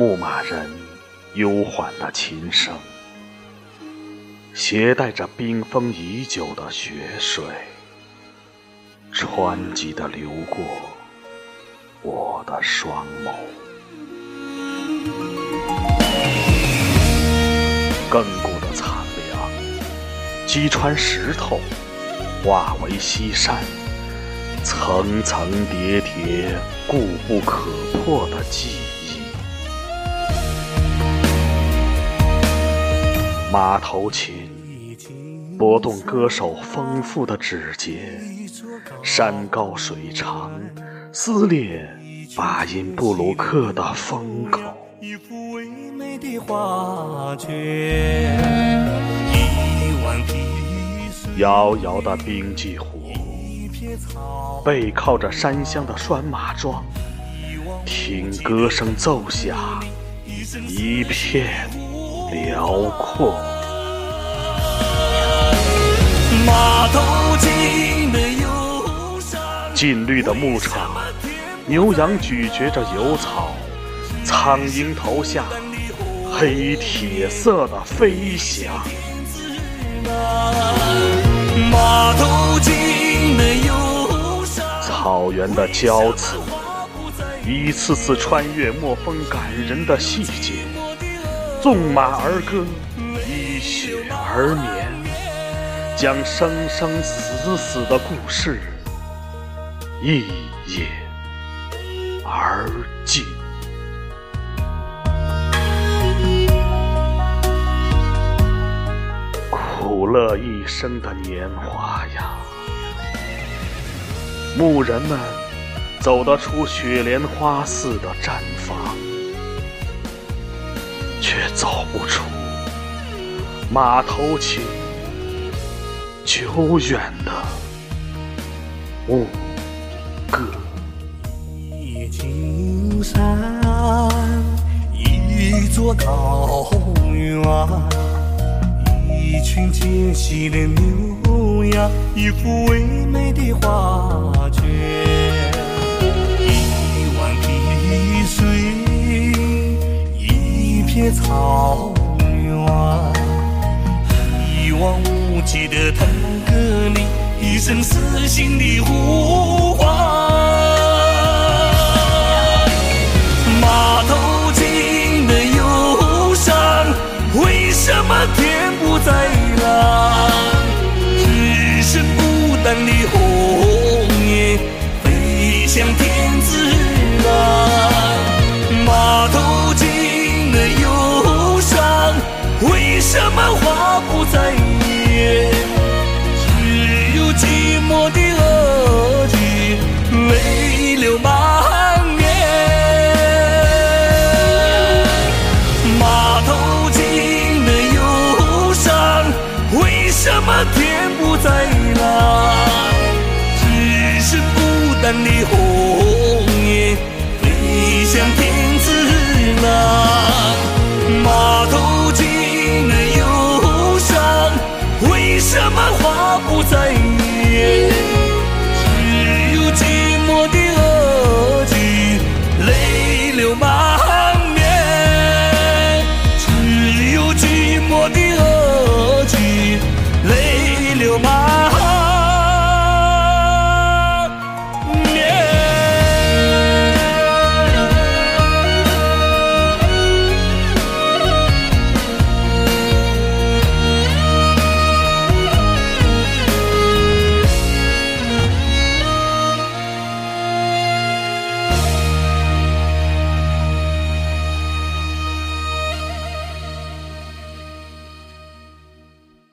牧马人悠缓的琴声，携带着冰封已久的雪水，湍急的流过我的双眸。亘古的残凉，击穿石头，化为西山，层层叠叠，固不可破的记忆。马头琴拨动歌手丰富的指节，山高水长，撕裂巴音布鲁克的风口。一幅唯美的画卷遥遥的冰季湖，背靠着山乡的拴马桩，听歌声奏响，一片。辽阔。浸绿的牧场，牛羊咀嚼着油草，苍鹰头下黑铁色的飞翔。草原的交刺，一次次穿越墨风感人的细节。纵马而歌，依雪而眠，将生生死死的故事一饮而尽。苦乐一生的年华呀，牧人们走得出雪莲花似的毡房。却走不出马头琴久远的牧歌。夜青山，一座高原，一群迁徙的牛羊，一幅唯美的画卷。草原，一望无际的腾格里，一声撕心的呼唤。马头琴的忧伤，为什么天不再蓝？只剩孤单的红叶，飞向天流满面。马头琴的忧伤，为什么天不再蓝？只剩孤单的红叶，飞向天之蓝。马头琴的忧伤，为。什么花不再艳？